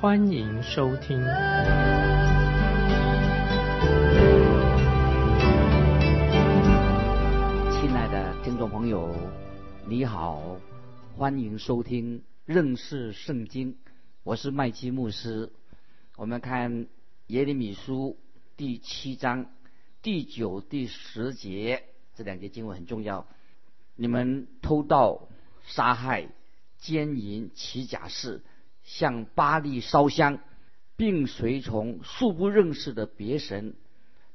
欢迎收听。亲爱的听众朋友，你好，欢迎收听认识圣经，我是麦基牧师。我们看耶利米书第七章第九、第十节。这两节经文很重要。你们偷盗、杀害、奸淫、起假誓，向巴黎烧香，并随从素不认识的别神，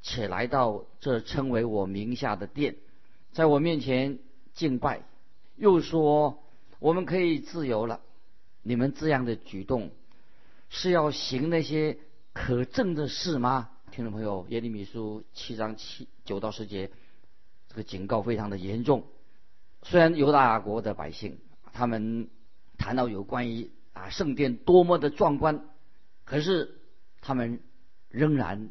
且来到这称为我名下的殿，在我面前敬拜，又说我们可以自由了。你们这样的举动，是要行那些可憎的事吗？听众朋友，耶利米书七章七九到十节。这个警告非常的严重。虽然犹大国的百姓他们谈到有关于啊圣殿多么的壮观，可是他们仍然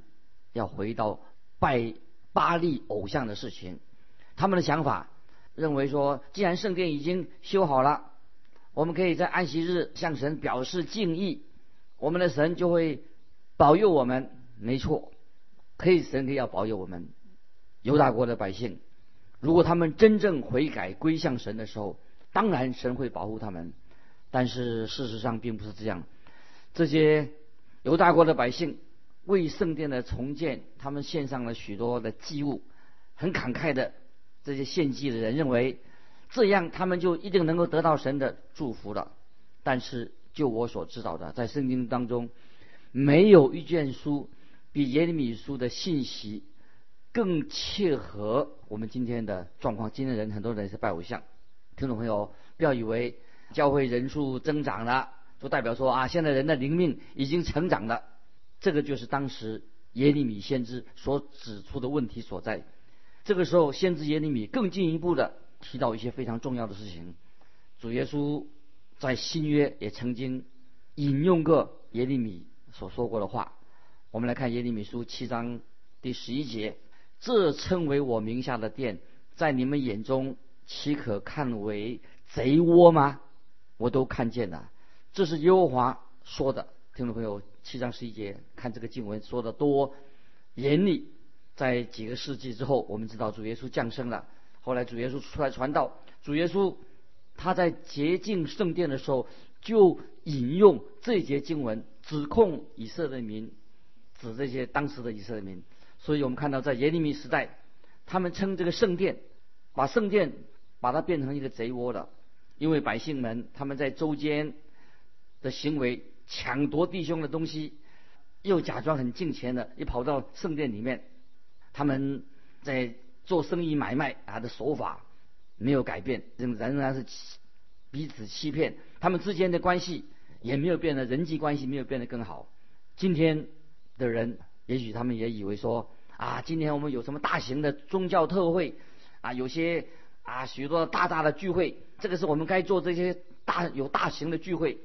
要回到拜巴利偶像的事情。他们的想法认为说，既然圣殿已经修好了，我们可以在安息日向神表示敬意，我们的神就会保佑我们。没错，可以神可以要保佑我们犹大国的百姓。如果他们真正悔改归向神的时候，当然神会保护他们。但是事实上并不是这样。这些犹大国的百姓为圣殿的重建，他们献上了许多的祭物，很慷慨的。这些献祭的人认为，这样他们就一定能够得到神的祝福了。但是就我所知道的，在圣经当中，没有一卷书比耶利米书的信息。更切合我们今天的状况。今天人很多人是拜偶像，听众朋友不要以为教会人数增长了，就代表说啊，现在人的灵命已经成长了。这个就是当时耶利米先知所指出的问题所在。这个时候，先知耶利米更进一步的提到一些非常重要的事情。主耶稣在新约也曾经引用过耶利米所说过的话。我们来看耶利米书七章第十一节。这称为我名下的殿，在你们眼中岂可看为贼窝吗？我都看见了。这是耶和华说的。听众朋友，七章十一节，看这个经文说的多严厉。在几个世纪之后，我们知道主耶稣降生了。后来主耶稣出来传道。主耶稣他在洁净圣殿的时候，就引用这节经文，指控以色列民，指这些当时的以色列民。所以我们看到，在耶利米时代，他们称这个圣殿，把圣殿把它变成一个贼窝了，因为百姓们他们在周间的行为，抢夺弟兄的东西，又假装很敬钱的，又跑到圣殿里面，他们在做生意买卖啊的手法没有改变，仍仍然是彼此欺骗，他们之间的关系也没有变得人际关系没有变得更好。今天的人，也许他们也以为说。啊，今天我们有什么大型的宗教特会啊？有些啊许多大大的聚会，这个是我们该做这些大有大型的聚会。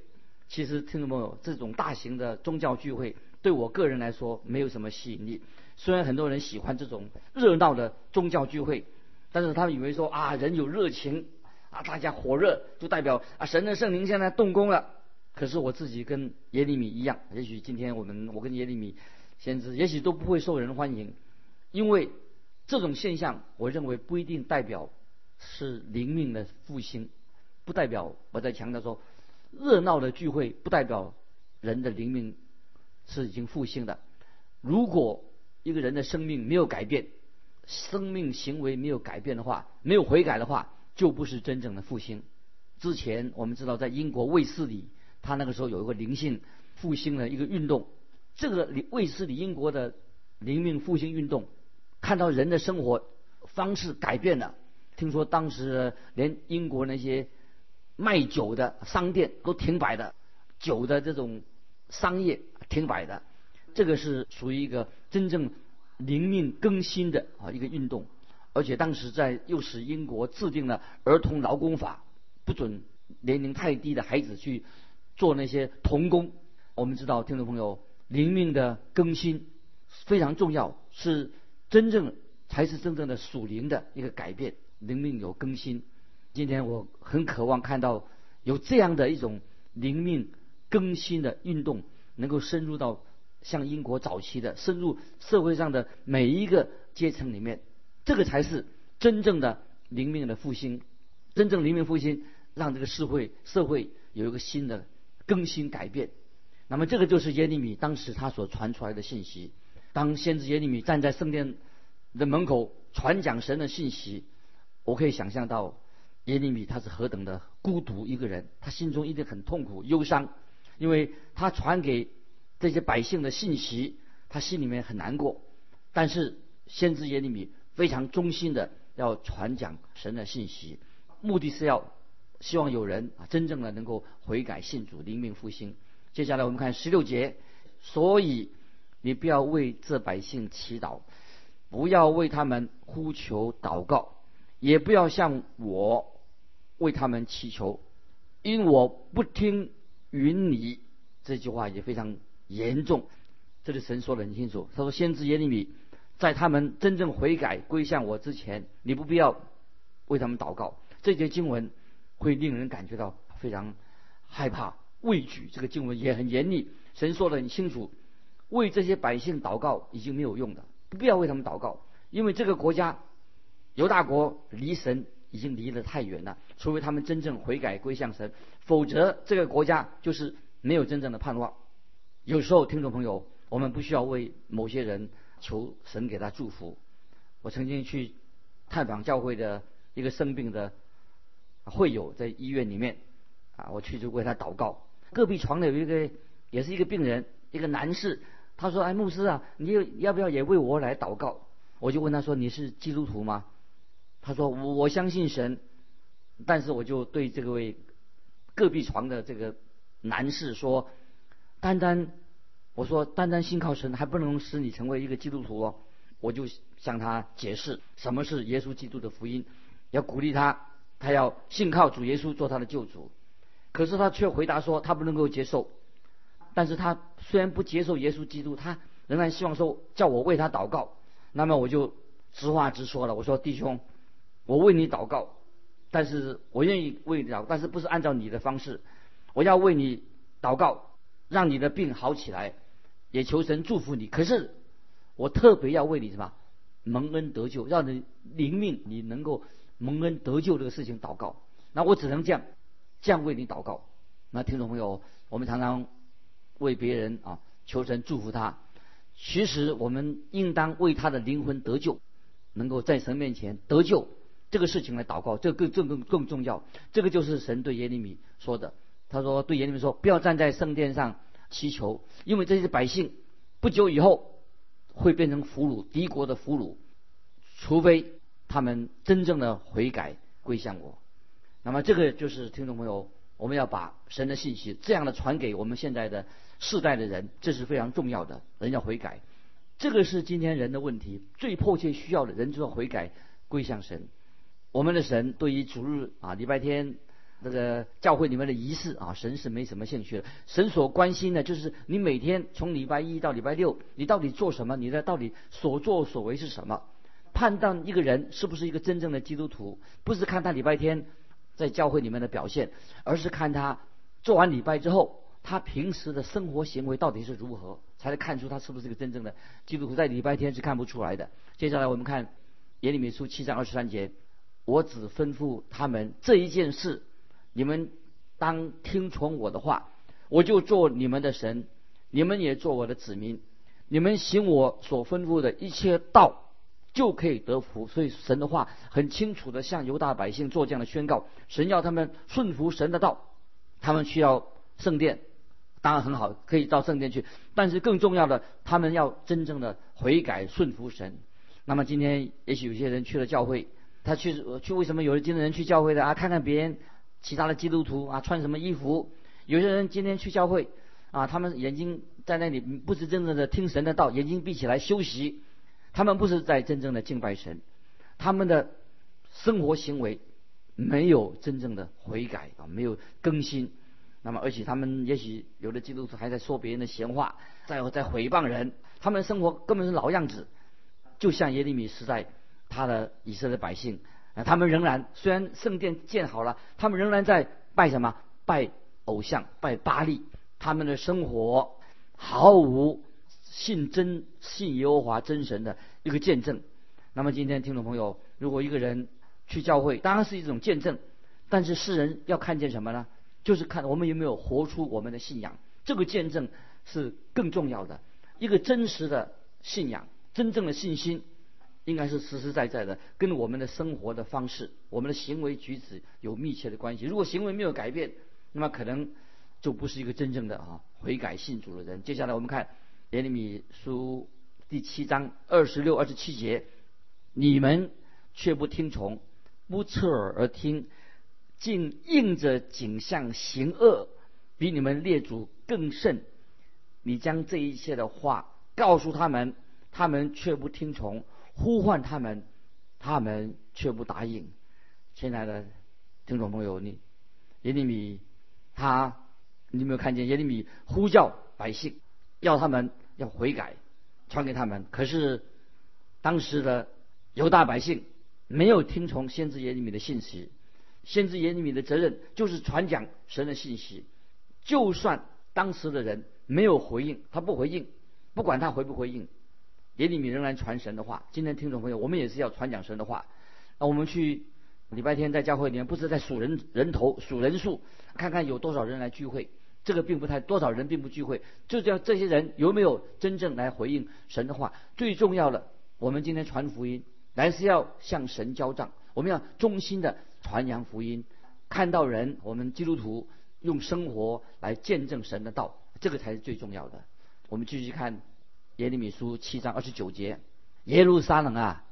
其实听众朋友，这种大型的宗教聚会对我个人来说没有什么吸引力。虽然很多人喜欢这种热闹的宗教聚会，但是他们以为说啊人有热情啊，大家火热就代表啊神的圣灵现在动工了。可是我自己跟耶利米一样，也许今天我们我跟耶利米。先知也许都不会受人欢迎，因为这种现象，我认为不一定代表是灵命的复兴，不代表我在强调说，热闹的聚会不代表人的灵命是已经复兴的。如果一个人的生命没有改变，生命行为没有改变的话，没有悔改的话，就不是真正的复兴。之前我们知道，在英国卫斯理，他那个时候有一个灵性复兴的一个运动。这个卫斯理英国的灵命复兴运动，看到人的生活方式改变了。听说当时连英国那些卖酒的商店都停摆的，酒的这种商业停摆的。这个是属于一个真正灵命更新的啊一个运动。而且当时在又使英国制定了儿童劳工法，不准年龄太低的孩子去做那些童工。我们知道，听众朋友，灵命的更新非常重要，是真正才是真正的属灵的一个改变。灵命有更新，今天我很渴望看到有这样的一种灵命更新的运动，能够深入到像英国早期的，深入社会上的每一个阶层里面。这个才是真正的灵命的复兴，真正灵命复兴，让这个社会社会有一个新的更新改变。那么这个就是耶利米当时他所传出来的信息。当先知耶利米站在圣殿的门口传讲神的信息，我可以想象到耶利米他是何等的孤独一个人，他心中一定很痛苦忧伤，因为他传给这些百姓的信息，他心里面很难过。但是先知耶利米。非常忠心的要传讲神的信息，目的是要希望有人啊真正的能够悔改信主灵命复兴。接下来我们看十六节，所以你不要为这百姓祈祷，不要为他们呼求祷告，也不要向我为他们祈求，因我不听允你。这句话也非常严重，这里神说的很清楚，他说先知耶利米。在他们真正悔改归向我之前，你不必要为他们祷告。这节经文会令人感觉到非常害怕、畏惧。这个经文也很严厉，神说的很清楚：为这些百姓祷告已经没有用的，不必要为他们祷告，因为这个国家犹大国离神已经离得太远了。除非他们真正悔改归向神，否则这个国家就是没有真正的盼望。有时候，听众朋友，我们不需要为某些人。求神给他祝福。我曾经去探访教会的一个生病的会友，在医院里面啊，我去就为他祷告。隔壁床的有一个也是一个病人，一个男士，他说：“哎，牧师啊，你要不要也为我来祷告？”我就问他说：“你是基督徒吗？”他说：“我我相信神。”但是我就对这个位隔壁床的这个男士说：“单单。”我说：“单单信靠神还不能使你成为一个基督徒哦。”我就向他解释什么是耶稣基督的福音，要鼓励他，他要信靠主耶稣做他的救主。可是他却回答说他不能够接受。但是他虽然不接受耶稣基督，他仍然希望说叫我为他祷告。那么我就直话直说了，我说：“弟兄，我为你祷告，但是我愿意为你祷，但是不是按照你的方式，我要为你祷告，让你的病好起来。”也求神祝福你，可是我特别要为你什么蒙恩得救，让你灵命你能够蒙恩得救这个事情祷告。那我只能这样这样为你祷告。那听众朋友，我们常常为别人啊求神祝福他，其实我们应当为他的灵魂得救，能够在神面前得救这个事情来祷告，这更更更更重要。这个就是神对耶利米说的，他说对耶利米说，不要站在圣殿上。祈求，因为这些百姓不久以后会变成俘虏，敌国的俘虏，除非他们真正的悔改归向我。那么这个就是听众朋友，我们要把神的信息这样的传给我们现在的世代的人，这是非常重要的。人要悔改，这个是今天人的问题，最迫切需要的人就要悔改归向神。我们的神对于主日啊，礼拜天。这个教会里面的仪式啊，神是没什么兴趣的。神所关心的就是你每天从礼拜一到礼拜六，你到底做什么？你的到底所作所为是什么？判断一个人是不是一个真正的基督徒，不是看他礼拜天在教会里面的表现，而是看他做完礼拜之后，他平时的生活行为到底是如何，才能看出他是不是一个真正的基督徒。在礼拜天是看不出来的。接下来我们看耶利米书七章二十三节，我只吩咐他们这一件事。你们当听从我的话，我就做你们的神，你们也做我的子民。你们行我所吩咐的一切道，就可以得福。所以神的话很清楚的向犹大百姓做这样的宣告：神要他们顺服神的道，他们需要圣殿，当然很好，可以到圣殿去。但是更重要的，他们要真正的悔改顺服神。那么今天也许有些人去了教会，他去去为什么有的今天人去教会的啊？看看别人。其他的基督徒啊，穿什么衣服？有些人今天去教会，啊，他们眼睛在那里不是真正的听神的道，眼睛闭起来休息，他们不是在真正的敬拜神，他们的生活行为没有真正的悔改啊，没有更新。那么，而且他们也许有的基督徒还在说别人的闲话，在在诽谤人，他们的生活根本是老样子，就像耶利米时代他的以色列百姓啊，他们仍然虽然圣殿建好了，他们仍然在拜什么？拜偶像，拜巴利。他们的生活毫无信真、信耶和华真神的一个见证。那么今天听众朋友，如果一个人去教会，当然是一种见证，但是世人要看见什么呢？就是看我们有没有活出我们的信仰。这个见证是更重要的。一个真实的信仰、真正的信心，应该是实实在在的，跟我们的生活的方式、我们的行为举止有密切的关系。如果行为没有改变，那么可能。就不是一个真正的啊悔改信主的人。接下来我们看耶利米书第七章二十六、二十七节：你们却不听从，不侧耳而听，竟应着景象行恶，比你们列祖更甚。你将这一切的话告诉他们，他们却不听从；呼唤他们，他们却不答应。亲爱的听众朋友，你耶利米他。你有没有看见耶利米呼叫百姓，要他们要悔改，传给他们？可是当时的犹大百姓没有听从先知耶利米的信息。先知耶利米的责任就是传讲神的信息。就算当时的人没有回应，他不回应，不管他回不回应，耶利米仍然传神的话。今天听众朋友，我们也是要传讲神的话。那我们去礼拜天在教会里面，不是在数人人头、数人数，看看有多少人来聚会。这个并不太多少人并不聚会，就叫这些人有没有真正来回应神的话？最重要的，我们今天传福音，乃是要向神交账。我们要衷心的传扬福音，看到人，我们基督徒用生活来见证神的道，这个才是最重要的。我们继续看耶利米书七章二十九节：耶路撒冷啊，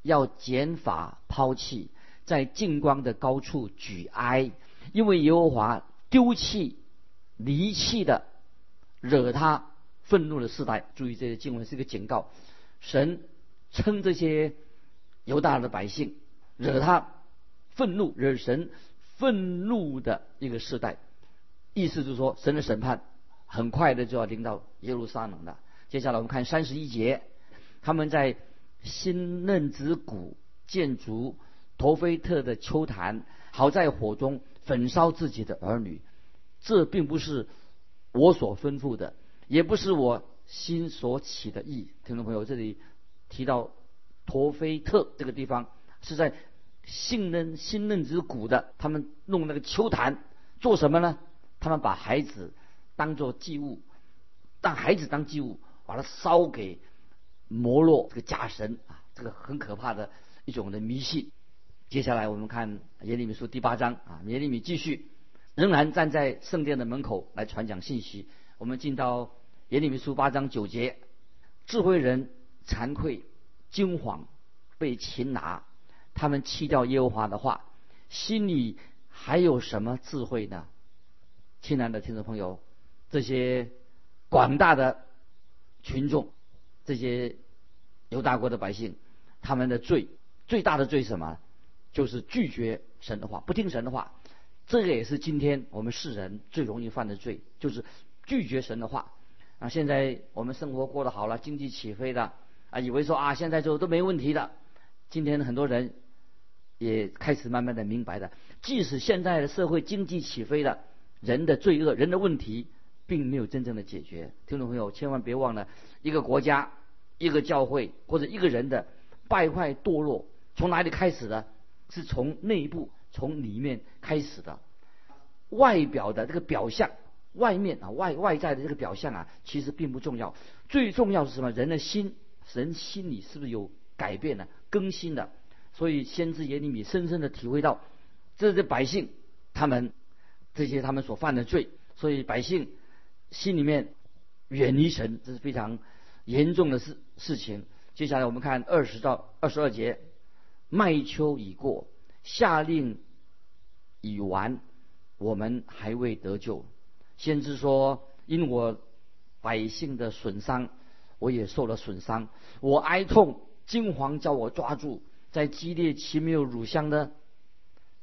要减法抛弃，在净光的高处举哀，因为耶和华丢弃。离弃的，惹他愤怒的世代，注意这些经文是一个警告。神称这些犹大的百姓惹他愤怒、惹神愤怒的一个世代，意思就是说，神的审判很快的就要临到耶路撒冷了。接下来我们看三十一节，他们在新嫩子谷建筑陀菲特的秋坛，好在火中焚烧自己的儿女。这并不是我所吩咐的，也不是我心所起的意。听众朋友，这里提到陀菲特这个地方是在信嫩新嫩之谷的，他们弄那个秋坛做什么呢？他们把孩子当做祭物，当孩子当祭物，把它烧给摩洛这个假神啊，这个很可怕的一种的迷信。接下来我们看耶利米书第八章啊，耶利米继续。仍然站在圣殿的门口来传讲信息。我们进到耶利米书八章九节，智慧人惭愧惊惶被擒拿，他们弃掉耶和华的话，心里还有什么智慧呢？亲爱的听众朋友，这些广大的群众，这些犹大国的百姓，他们的罪最大的罪是什么？就是拒绝神的话，不听神的话。这个也是今天我们世人最容易犯的罪，就是拒绝神的话。啊，现在我们生活过得好了，经济起飞的啊，以为说啊，现在就都没问题的。今天很多人也开始慢慢的明白的，即使现在的社会经济起飞了，人的罪恶、人的问题并没有真正的解决。听众朋友，千万别忘了，一个国家、一个教会或者一个人的败坏堕落，从哪里开始的？是从内部。从里面开始的，外表的这个表象，外面啊外外在的这个表象啊，其实并不重要。最重要是什么？人的心，人心里是不是有改变的、更新的？所以先知耶利米深深的体会到，这些百姓他们这些他们所犯的罪，所以百姓心里面远离神，这是非常严重的事事情。接下来我们看二十到二十二节，麦秋已过。下令已完，我们还未得救。先知说：“因我百姓的损伤，我也受了损伤。我哀痛，金黄叫我抓住，在激烈岂没有乳香呢？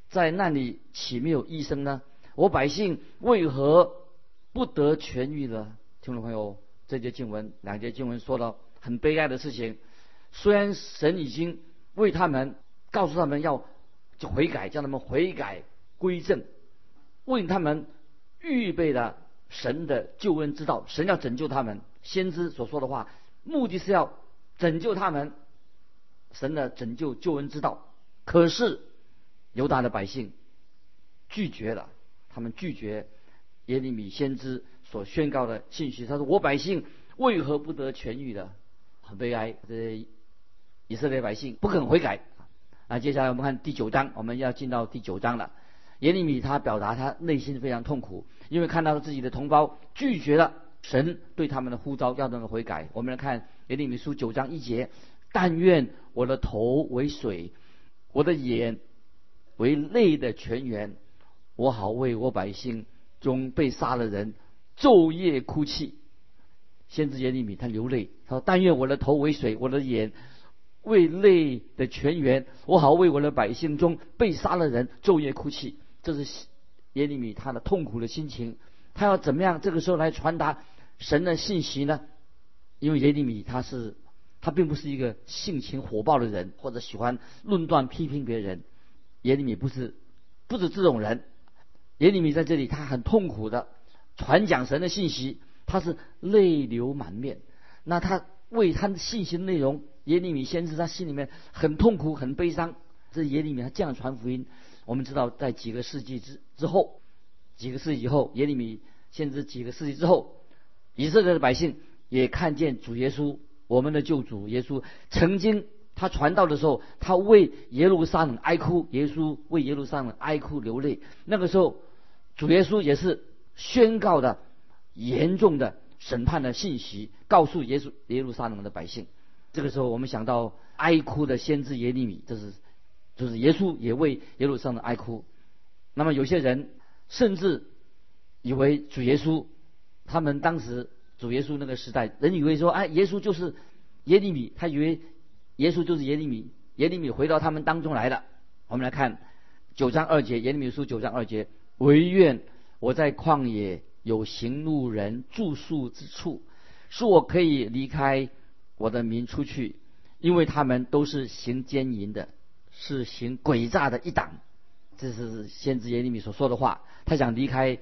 在那里岂没有医生呢？我百姓为何不得痊愈呢？听众朋友，这节经文两节经文说了很悲哀的事情。虽然神已经为他们告诉他们要就悔改，叫他们悔改归正，为他们预备了神的救恩之道。神要拯救他们，先知所说的话，目的是要拯救他们。神的拯救救恩之道，可是犹大的百姓拒绝了，他们拒绝耶利米先知所宣告的信息。他说：“我百姓为何不得痊愈的？很悲哀。”这。以色列百姓不肯悔改啊！接下来我们看第九章，我们要进到第九章了。耶利米他表达他内心非常痛苦，因为看到了自己的同胞拒绝了神对他们的呼召，要他们悔改。我们来看耶利米书九章一节：但愿我的头为水，我的眼为泪的泉源，我好为我百姓中被杀的人昼夜哭泣。先知耶利米他流泪，他说：但愿我的头为水，我的眼。为泪的泉源，我好为我的百姓中被杀的人昼夜哭泣。这是耶利米他的痛苦的心情。他要怎么样这个时候来传达神的信息呢？因为耶利米他是他并不是一个性情火爆的人，或者喜欢论断批评别人。耶利米不是不是这种人。耶利米在这里他很痛苦的传讲神的信息，他是泪流满面。那他为他的信息内容。耶利米先知他心里面很痛苦、很悲伤。这耶利米他这样传福音。我们知道，在几个世纪之之后，几个世纪以后，耶利米先知几个世纪之后，以色列的百姓也看见主耶稣，我们的救主耶稣曾经他传道的时候，他为耶路撒冷哀哭，耶稣为耶路撒冷哀哭流泪。那个时候，主耶稣也是宣告的严重的审判的信息，告诉耶稣耶路撒冷的百姓。这个时候，我们想到哀哭的先知耶利米，这是就是耶稣也为耶路撒冷哀哭。那么有些人甚至以为主耶稣，他们当时主耶稣那个时代，人以为说，哎，耶稣就是耶利米，他以为耶稣就是耶利米，耶利米回到他们当中来了。我们来看九章二节，耶利米书九章二节，唯愿我在旷野有行路人住宿之处，是我可以离开。我的民出去，因为他们都是行奸淫的，是行诡诈的一党。这是先知耶利米所说的话。他想离开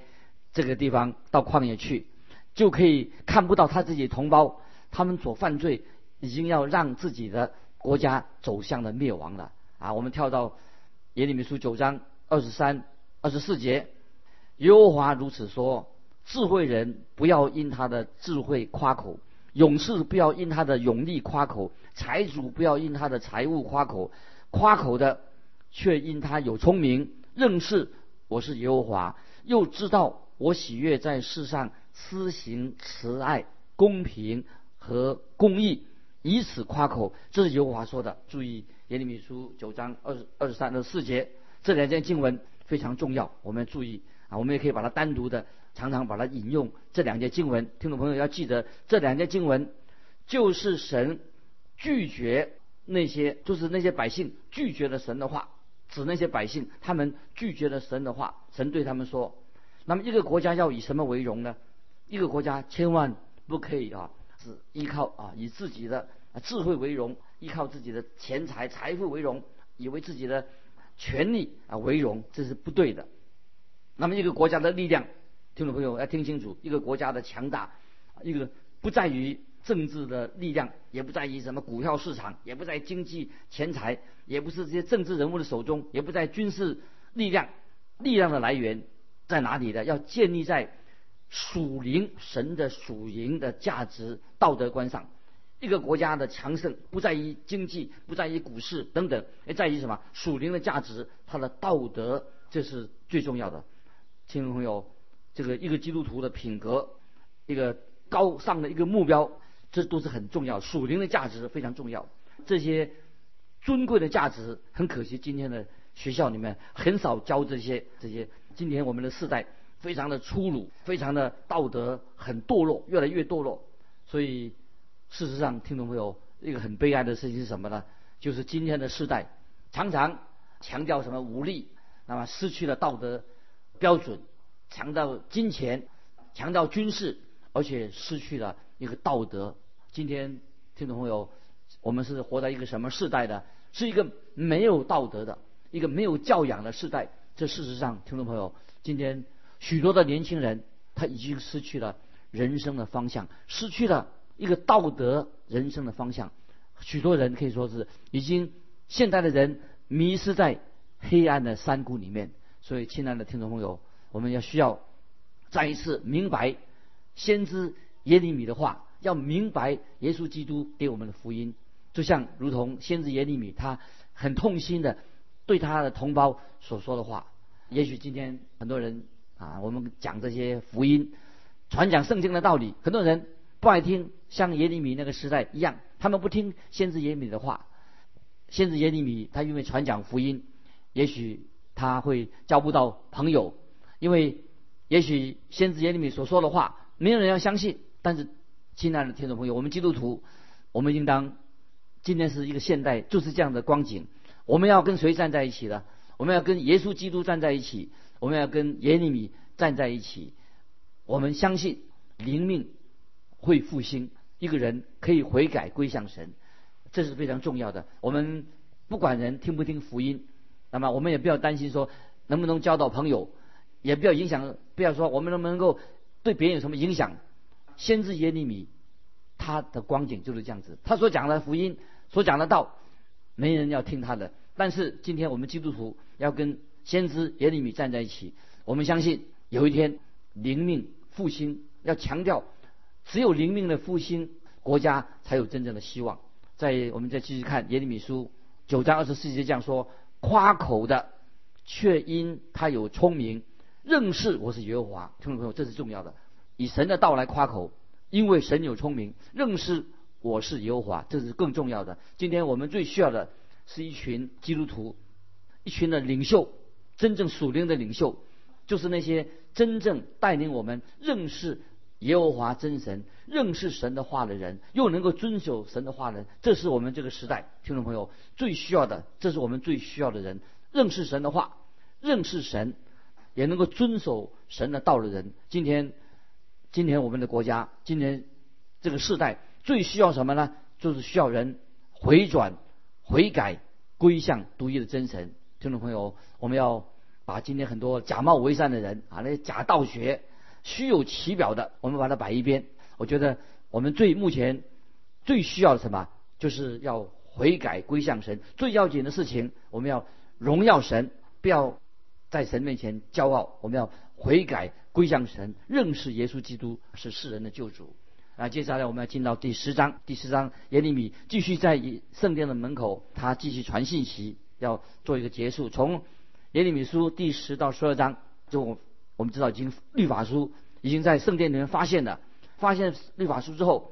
这个地方，到旷野去，就可以看不到他自己同胞，他们所犯罪，已经要让自己的国家走向了灭亡了。啊，我们跳到耶利米书九章二十三、二十四节，耶和华如此说：智慧人不要因他的智慧夸口。勇士不要因他的勇力夸口，财主不要因他的财物夸口，夸口的却因他有聪明，认识我是耶和华，又知道我喜悦在世上施行慈爱、公平和公义，以此夸口。这是耶和华说的。注意耶利米书九章二十二十三的四节，这两件经文非常重要，我们要注意啊，我们也可以把它单独的。常常把它引用这两节经文，听众朋友要记得，这两节经文就是神拒绝那些，就是那些百姓拒绝了神的话，指那些百姓他们拒绝了神的话，神对他们说：，那么一个国家要以什么为荣呢？一个国家千万不可以啊，是依靠啊以自己的智慧为荣，依靠自己的钱财财富为荣，以为自己的权力啊为荣，这是不对的。那么一个国家的力量。听众朋友要听清楚，一个国家的强大，一个不在于政治的力量，也不在于什么股票市场，也不在经济钱财，也不是这些政治人物的手中，也不在军事力量。力量的来源在哪里呢？要建立在属灵神的属灵的价值道德观上。一个国家的强盛不在于经济，不在于股市等等，而在于什么？属灵的价值，它的道德，这是最重要的。听众朋友。这个一个基督徒的品格，一个高尚的一个目标，这都是很重要。属灵的价值非常重要，这些尊贵的价值，很可惜今天的学校里面很少教这些。这些今天我们的世代非常的粗鲁，非常的道德很堕落，越来越堕落。所以事实上，听众朋友，一个很悲哀的事情是什么呢？就是今天的时代常常强调什么武力，那么失去了道德标准，强调金钱，强调军事，而且失去了一个道德。今天听众朋友，我们是活在一个什么时代的？是一个没有道德的，一个没有教养的时代。这事实上，听众朋友，今天许多的年轻人他已经失去了人生的方向，失去了一个道德人生的方向。许多人可以说是已经现代的人迷失在黑暗的山谷里面。所以，亲爱的听众朋友，我们要需要再一次明白先知耶利米的话，要明白耶稣基督给我们的福音，就像如同先知耶利米他很痛心的对他的同胞所说的话。也许今天很多人啊，我们讲这些福音，传讲圣经的道理，很多人不爱听，像耶利米那个时代一样。他们不听先知耶利米的话，先知耶利米他因为传讲福音，也许他会交不到朋友，因为也许先知耶利米所说的话没有人要相信。但是，亲爱的听众朋友，我们基督徒，我们应当今天是一个现代，就是这样的光景。我们要跟谁站在一起呢？我们要跟耶稣基督站在一起，我们要跟耶利米站在一起。我们相信灵命会复兴。一个人可以悔改归向神，这是非常重要的。我们不管人听不听福音，那么我们也不要担心说能不能交到朋友，也不要影响，不要说我们能不能够对别人有什么影响。先知耶利米他的光景就是这样子，他所讲的福音，所讲的道，没人要听他的。但是今天我们基督徒要跟先知耶利米站在一起，我们相信有一天灵命复兴，要强调。只有灵命的复兴，国家才有真正的希望。在我们再继续看耶利米书九章二十四节这样说：夸口的，却因他有聪明，认识我是耶和华。听众朋友，这是重要的，以神的道来夸口，因为神有聪明，认识我是耶和华，这是更重要的。今天我们最需要的是一群基督徒，一群的领袖，真正属灵的领袖，就是那些真正带领我们认识。耶和华真神认识神的话的人，又能够遵守神的话的人，这是我们这个时代听众朋友最需要的。这是我们最需要的人，认识神的话，认识神，也能够遵守神的道的人。今天，今天我们的国家，今天这个时代最需要什么呢？就是需要人回转、悔改、归向独一的真神。听众朋友，我们要把今天很多假冒为善的人啊，那些假道学。虚有其表的，我们把它摆一边。我觉得我们最目前最需要的什么，就是要悔改归向神。最要紧的事情，我们要荣耀神，不要在神面前骄傲。我们要悔改归向神，认识耶稣基督是世人的救主。啊，接下来我们要进到第十章。第十章，耶利米继续在圣殿的门口，他继续传信息，要做一个结束。从耶利米书第十到十二章，就。我们知道，已经律法书已经在圣殿里面发现了。发现律法书之后，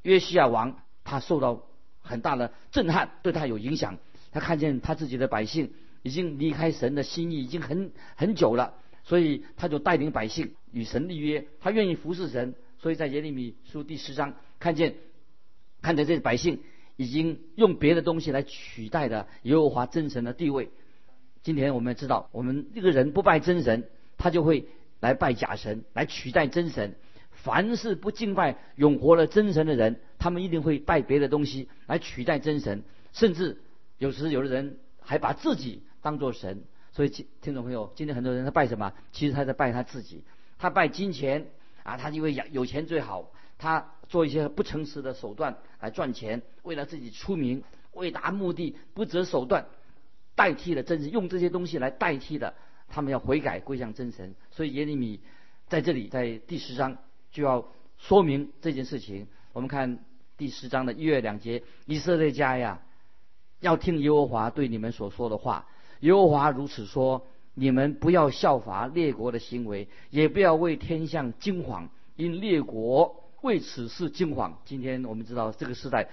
约西亚王他受到很大的震撼，对他有影响。他看见他自己的百姓已经离开神的心意已经很很久了，所以他就带领百姓与神立约，他愿意服侍神。所以在耶利米书第十章看见，看见这些百姓已经用别的东西来取代的耶和华真神的地位。今天我们知道，我们这个人不拜真神。他就会来拜假神，来取代真神。凡是不敬拜永活的真神的人，他们一定会拜别的东西来取代真神。甚至有时有的人还把自己当做神。所以，听听众朋友，今天很多人他拜什么？其实他在拜他自己。他拜金钱啊，他因为有钱最好。他做一些不诚实的手段来赚钱，为了自己出名，为达目的不择手段，代替了真神，用这些东西来代替的。他们要悔改归向真神，所以耶利米在这里在第十章就要说明这件事情。我们看第十章的一月两节：以色列家呀，要听耶和华对你们所说的话。耶和华如此说：你们不要效法列国的行为，也不要为天象惊惶，因列国为此事惊惶。今天我们知道这个时代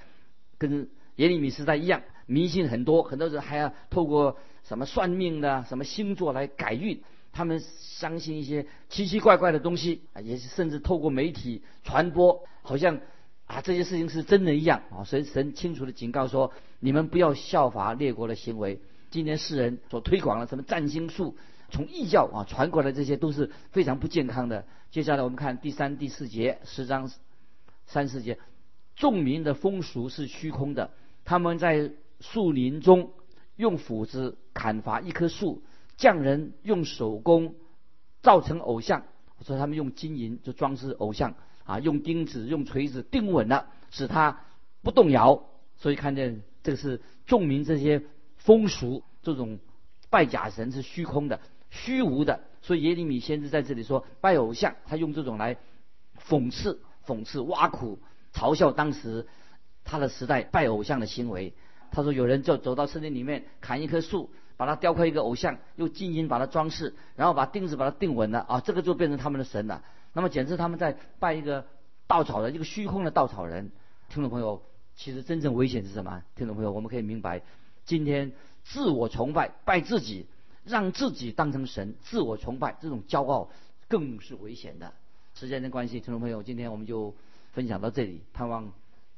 跟耶利米时代一样，迷信很多，很多人还要透过什么算命的、什么星座来改运。他们相信一些奇奇怪怪的东西啊，也是甚至透过媒体传播，好像啊这些事情是真的一样啊。所以神清楚的警告说，你们不要效法列国的行为。今天世人所推广的什么占星术，从异教啊传过来，这些都是非常不健康的。接下来我们看第三、第四节，十章三四节，众民的风俗是虚空的，他们在树林中用斧子砍伐一棵树。匠人用手工造成偶像，说他们用金银就装饰偶像啊，用钉子、用锤子钉稳了，使它不动摇。所以看见这个是众民这些风俗，这种拜假神是虚空的、虚无的。所以耶利米先知在这里说拜偶像，他用这种来讽刺、讽刺、挖苦、嘲笑当时他的时代拜偶像的行为。他说有人就走到森林里面砍一棵树。把它雕刻一个偶像，用金银把它装饰，然后把钉子把它钉稳了啊，这个就变成他们的神了。那么简直他们在拜一个稻草人，一个虚空的稻草人。听众朋友，其实真正危险是什么？听众朋友，我们可以明白，今天自我崇拜，拜自己，让自己当成神，自我崇拜这种骄傲更是危险的。时间的关系，听众朋友，今天我们就分享到这里，盼望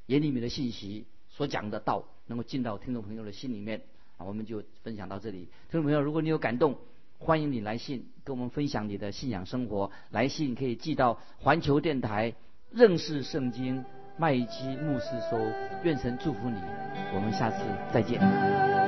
眼里面的信息所讲的道能够进到听众朋友的心里面。啊，我们就分享到这里。听众朋友，如果你有感动，欢迎你来信跟我们分享你的信仰生活。来信可以寄到环球电台认识圣经麦基牧师收。愿神祝福你，我们下次再见。